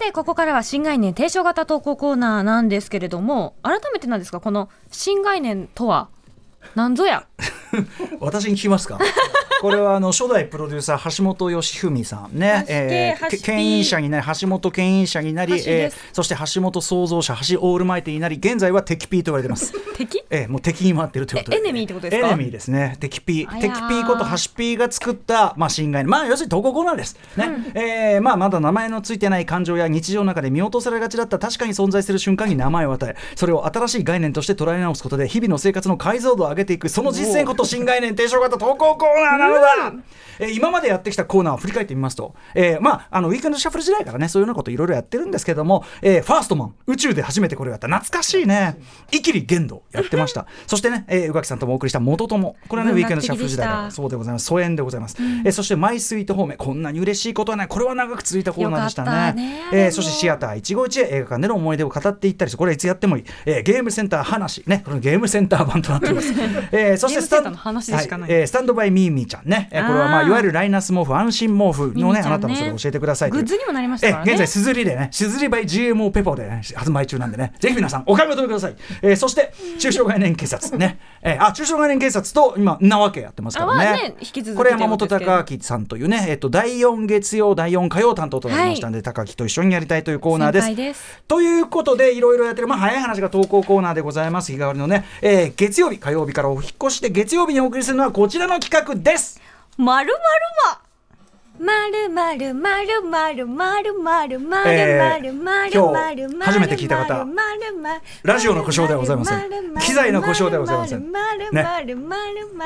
てここからは新概念提唱型投稿コーナーなんですけれども改めてなんですかこの新概念とは？何ぞや。私に聞きますか？これはあの初代プロデューサー橋本義文さんね、えー、牽引者になり橋本牽引者になり、えー、そして橋本創造者橋オールマイティになり現在は敵ピーと言われてます。敵？えー、もう敵に回ってるということで。エネミーってことですか？エネミーですね。敵ピー。敵ピーこと橋ピーが作ったまあ新概念まあ要するに投稿コーナーです。ね、うん、えー、まあまだ名前のついてない感情や日常の中で見落とされがちだった。確かに存在する瞬間に名前を与えそれを新しい概念として捉え直すことで日々の生活の解像度を上げていく。その実践こと新概念提唱型投稿コーナーなのだ、えー、今までやってきたコーナーを振り返ってみますと、えー、まああのウィークエンドシャッフル時代からねそういうようなこといろいろやってるんですけども、えー、ファーストマン宇宙で初めてこれをやった。懐かしいね。イキリゲンドやってました。そしてね、えー、宇垣さんともお送りした元友。これはねウィークエンドシャッフル時代から。そうでございます。疎遠でございます、うん、えー、そしてマイスイート方面こんなに嬉しいことはない。これは長く続いたコーナーでしたね。ね、えー、そしてシアター一期一会映画館での思い出を語っていったりこれはいつやってもいい、えー、ゲームセンター話。ねこれゲームセンター版となっています、えー、そしてスタンド、はいえー、スタンドバイミーミーちゃんね、えー、これはまあいわゆるライナス毛布安心毛布のね、ね、あなたもそれ教えてくださいグッズにもなりましたね。現在すずりでねすずりバイ GMO ペポで、ね、発売中なんでね。ぜひ皆さんお買い求めください、えー、そして中小概念警察ね、えー、あ中小概念警察と今なわけやってますからね、ね、これ山本隆明さんというね、えー、と第4月曜第4火曜担当となりましたんで、はい、高木と一緒にやりたいというコーナーです。です。ということでいろいろやってるまあ早い話が投稿コーナーでございます。日替わりのね、えー、月曜日火曜日からお引越しで月曜日にお送りするのはこちらの企画です。まるまるま。まるまるまるまるまるまるまるまるまるまる初めて聞いた方ラジオの故障ではございません機材の故障ではございませんね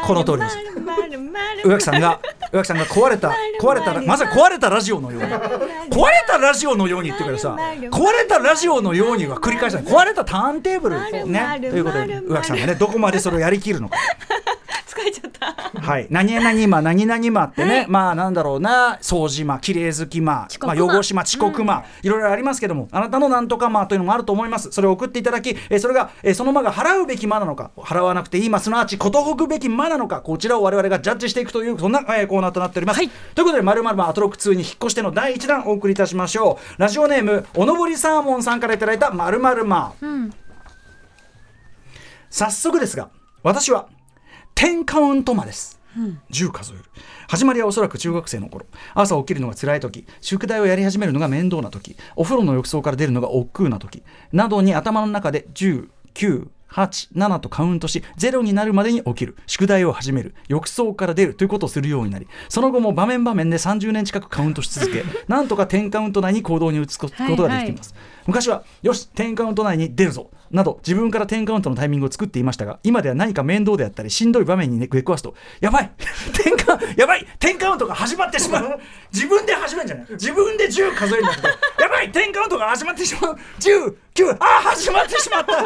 この通りです宇垣さんが宇垣さんが壊れた壊れたまさに壊れたラジオのように壊れたラジオのようにってくれさ壊れたラジオのようには繰り返した壊れたターンテーブルねということで宇垣さんがねどこまでそれをやりきるのかはい。何々ま何々まってねまあなんだろうな掃除魔綺麗好き魔ま。あ、汚し魔遅刻魔、うん、いろいろありますけどもあなたのなんとか魔というのもあると思います。それを送っていただき、えー、それが、えー、その魔が払うべき魔なのか払わなくていい魔すなわちことほくべき魔なのかこちらを我々がジャッジしていくというそんな、えー、コーナーとなっております、はい、ということで「まるまるアトロック2」に引っ越しての第1弾お送りいたしましょう。ラジオネームおのぼりサーモンさんからいただいた「まるまる魔」早速ですが私は10カウント魔です、うん、10数える。始まりはおそらく中学生の頃。朝起きるのが辛い時。宿題をやり始めるのが面倒な時。お風呂の浴槽から出るのが億劫な時。などに頭の中で10 9 8、7とカウントし、0になるまでに起きる、宿題を始める、浴槽から出るということをするようになり、その後も場面場面で30年近くカウントし続け、なんとか10カウント内に行動に移すことができています。はいはい。昔はよし10カウント内に出るぞなど自分から10カウントのタイミングを作っていましたが今では何か面倒であったりしんどい場面に、ね、出くわすとやばい 10カやばい10カウントが始まってしまう。自分で始めるんじゃない。自分で10数えるんだけどやばい10カウントが始まってしまう。10 9あ始まってしまった。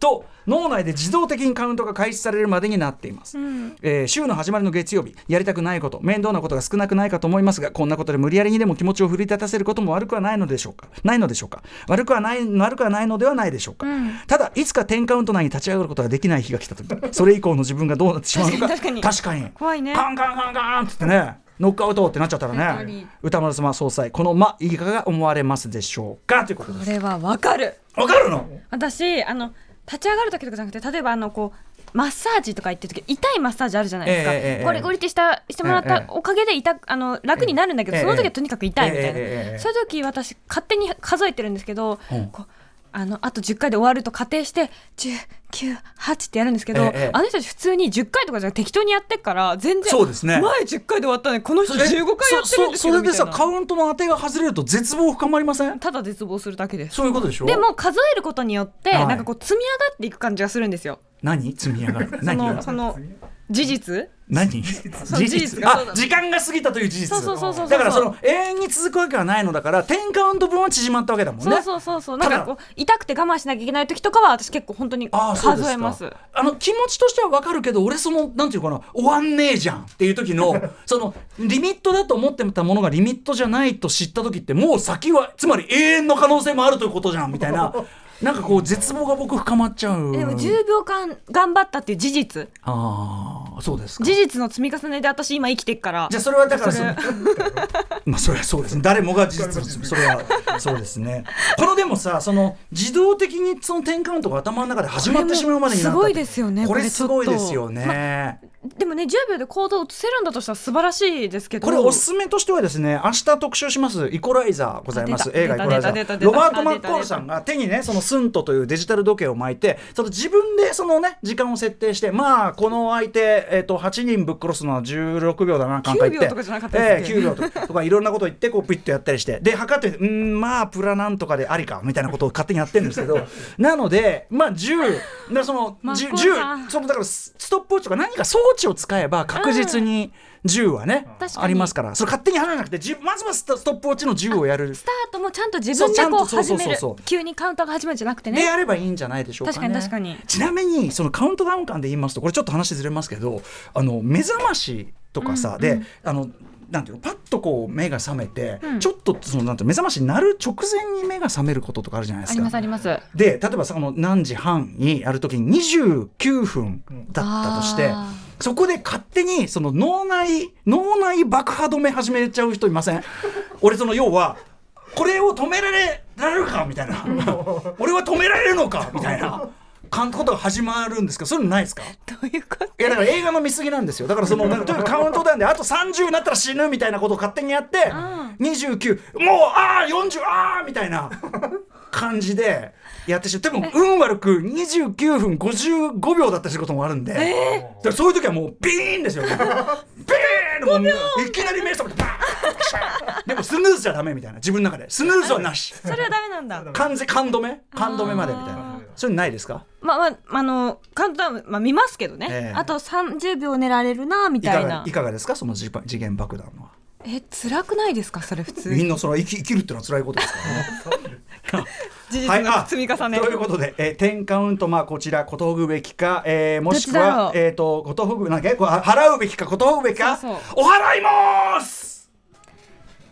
と脳内で自動的にカウントが開始されるまでになっています、うん、えー、週の始まりの月曜日やりたくないこと面倒なことが少なくないかと思いますがこんなことで無理やりにでも気持ちを奮い立たせることも悪くはないのでしょうか？ないのでしょうか？悪くはない悪くはないのではないでしょうか、うん、ただいつか10カウント内に立ち上がることができない日が来た時 それ以降の自分がどうなってしまうのか確かに。確かに。怖いね。カンカンカンカンってねノックアウトってなっちゃったらね歌丸様総裁この「ま」いかが思われますでしょうか？ということです。これはわかる。わかるの？私あの立ち上がる時とかじゃなくて例えばあのこうマッサージとか行ってる時痛いマッサージあるじゃないですか、えー、ゴリゴリってしたしてもらったおかげで痛あの楽になるんだけど、その時はとにかく痛いみたいな、そういう時私勝手に数えてるんですけど、こうあのあと10回で終わると仮定して198ってやるんですけど、ええ、あの人たち普通に10回とかじゃ適当にやってから全然そうですね。前10回で終わったのにこの人15回やってるんですそれでさカウントの当てが外れると絶望深まりません？ただ絶望するだけです。そういうことでしょ？でも数えることによって、はい、なんかこう積み上がっていく感じがするんですよ何？積み上がる。その その事実？何？事実。あ時間が過ぎたという事実。だからその永遠に続くわけはないのだから10カウント分は縮まったわけだもんね。そうそうそうそう。なんかこう痛くて我慢しなきゃいけない時とかは私結構本当に数えます。あの気持ちとしてはわかるけど俺そのなんていうかな終わんねえじゃんっていう時の そのリミットだと思ってたものがリミットじゃないと知った時ってもう先はつまり永遠の可能性もあるということじゃんみたいななんかこう絶望が僕深まっちゃうでも10秒間頑張ったっていう事実。ああそうですか。事実の積み重ねで私今生きてっから。じゃあそれはだからそれ。まあそれはそうです。ね誰もが事実のそれは そうですね。このでもさその自動的にその10カウントが頭の中で始まってしまうまでになったすごいですよねこれすごいですよね、までもね10秒で行動を移せるんだとしたら素晴らしいですけど。これおすすめとしてはですね明日特集します。イコライザーございます。映画イコライザー。ロバート・マッコールさんが手にねそのスントというデジタル時計を巻いてその自分でそのね時間を設定してまあこの相手、えっと8人ぶっ殺すのは16秒だななんか言って9秒とかじゃなかったですっけええ9秒とか。いろんなこと言ってこうピッとやったりして。で測ってうんまあプラなんとかでありかみたいなことを勝手にやってるんですけど。なのでまあ10だ そのマッ 10, コールさん。10そのだからスストップウォッチとか何か装置を使えば確実に10はね、確かに。ありますから。それ勝手に離れなくてじまずはストストップウォッチの10をやる。スタートもちゃんと自分でこう始める。急にカウンターが始めるんじゃなくてでねやればいいんじゃないでしょうかね。確かに確かに。ちなみにそのカウントダウン感で言いますとこれちょっと話ずれますけどあの目覚ましとかさ、であのなんていうのパッとこう目が覚めて、うん。ちょっとそのなんていうの目覚ましになる直前に目が覚めることとかあるじゃないでありすかますあります。で例えばその何時半にやるときに29分だったとして、あそこで勝手にその脳内脳内爆破止め始めちゃう人いません？俺その要はこれを止められられるか？みたいな。俺は止められるのか？みたいな。かんことが始まるんですけどそういうのないですか？どういうこと？いやだから映画の見過ぎなんですよ。だからそのなんかとにかくカウントダウンであと30になったら死ぬみたいなことを勝手にやって、29もうああ40ああみたいな感じでやってしまう。でも運悪く29分55秒だったりすることもあるんで、だからそういう時はもうビーンですよ。ビーンもう いきなり目覚めてバーでもスヌーズじゃダメみたいな。自分の中で。スヌーズはなし。それはダメなんだ。完全勘止め？勘止めまでみたいなそういうのないですか？まあまああのカウントダウンまあ見ますけどね、ええ。あと30秒寝られるなみいかたいな。いがかがですか？その次次元爆弾は。え辛くないですか？それ普通。みんなそれは生き生きるっていうのは辛いことですからね。事実の積み重ね、ということで、えー、10カウント、まあ、こちら、ことほぐべきか、えー、もしくはどっちだろう、えっ、と、ことほぐ、なんだっけ、こうは払うべきか、ことほぐべきか、そうお払います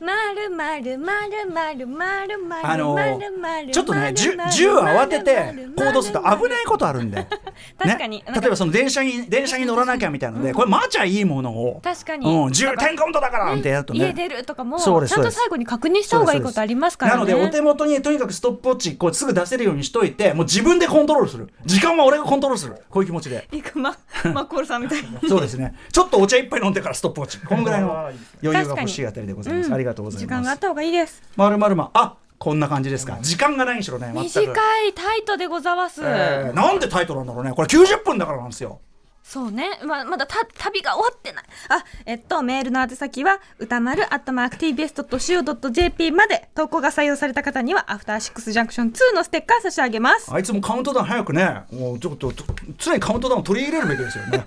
まるまるまるまるまるまるあのまるまるちょっとね、銃まる銃慌ててまるまる行動すると危ないことあるんで。確かに。ね。例えばその電車に 電車に乗らなきゃみたいなので、これ待ちゃいいものを、確かに。うん、10点カウントだからなんてやるとね。家出るとかもちゃんと最後に確認した方がいいことありますからね。なのでお手元にとにかくストップウォッチこうすぐ出せるようにしといてもう自分でコントロールする。時間は俺がコントロールする。こういう気持ちで。いくまマッコールさんみたいに。そうですね。ちょっとお茶一杯飲んでからストップウォッチ。このぐらいの余裕が欲しいあたりでございます、うんありがとうございます。時間があった方がいいです。まるまるまあこんな感じですか。時間がないにしろね短いタイトでござわす、えーなんでタイトルなんだろうね。これ90分だからなんですよ。そうね、まあ、まだた旅が終わってない。あえっとメールの宛先は歌丸 atmarktbs.co.jp まで。投稿が採用された方にはアフターシックスジャンクション2のステッカー差し上げます。あいつもカウントダウン早くね。もうちょっとと常にカウントダウンを取り入れるべきですよね。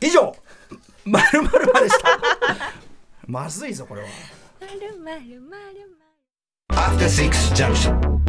以上まるまるまでした。まずいぞこれは。まるまるまるまる After Six Junction.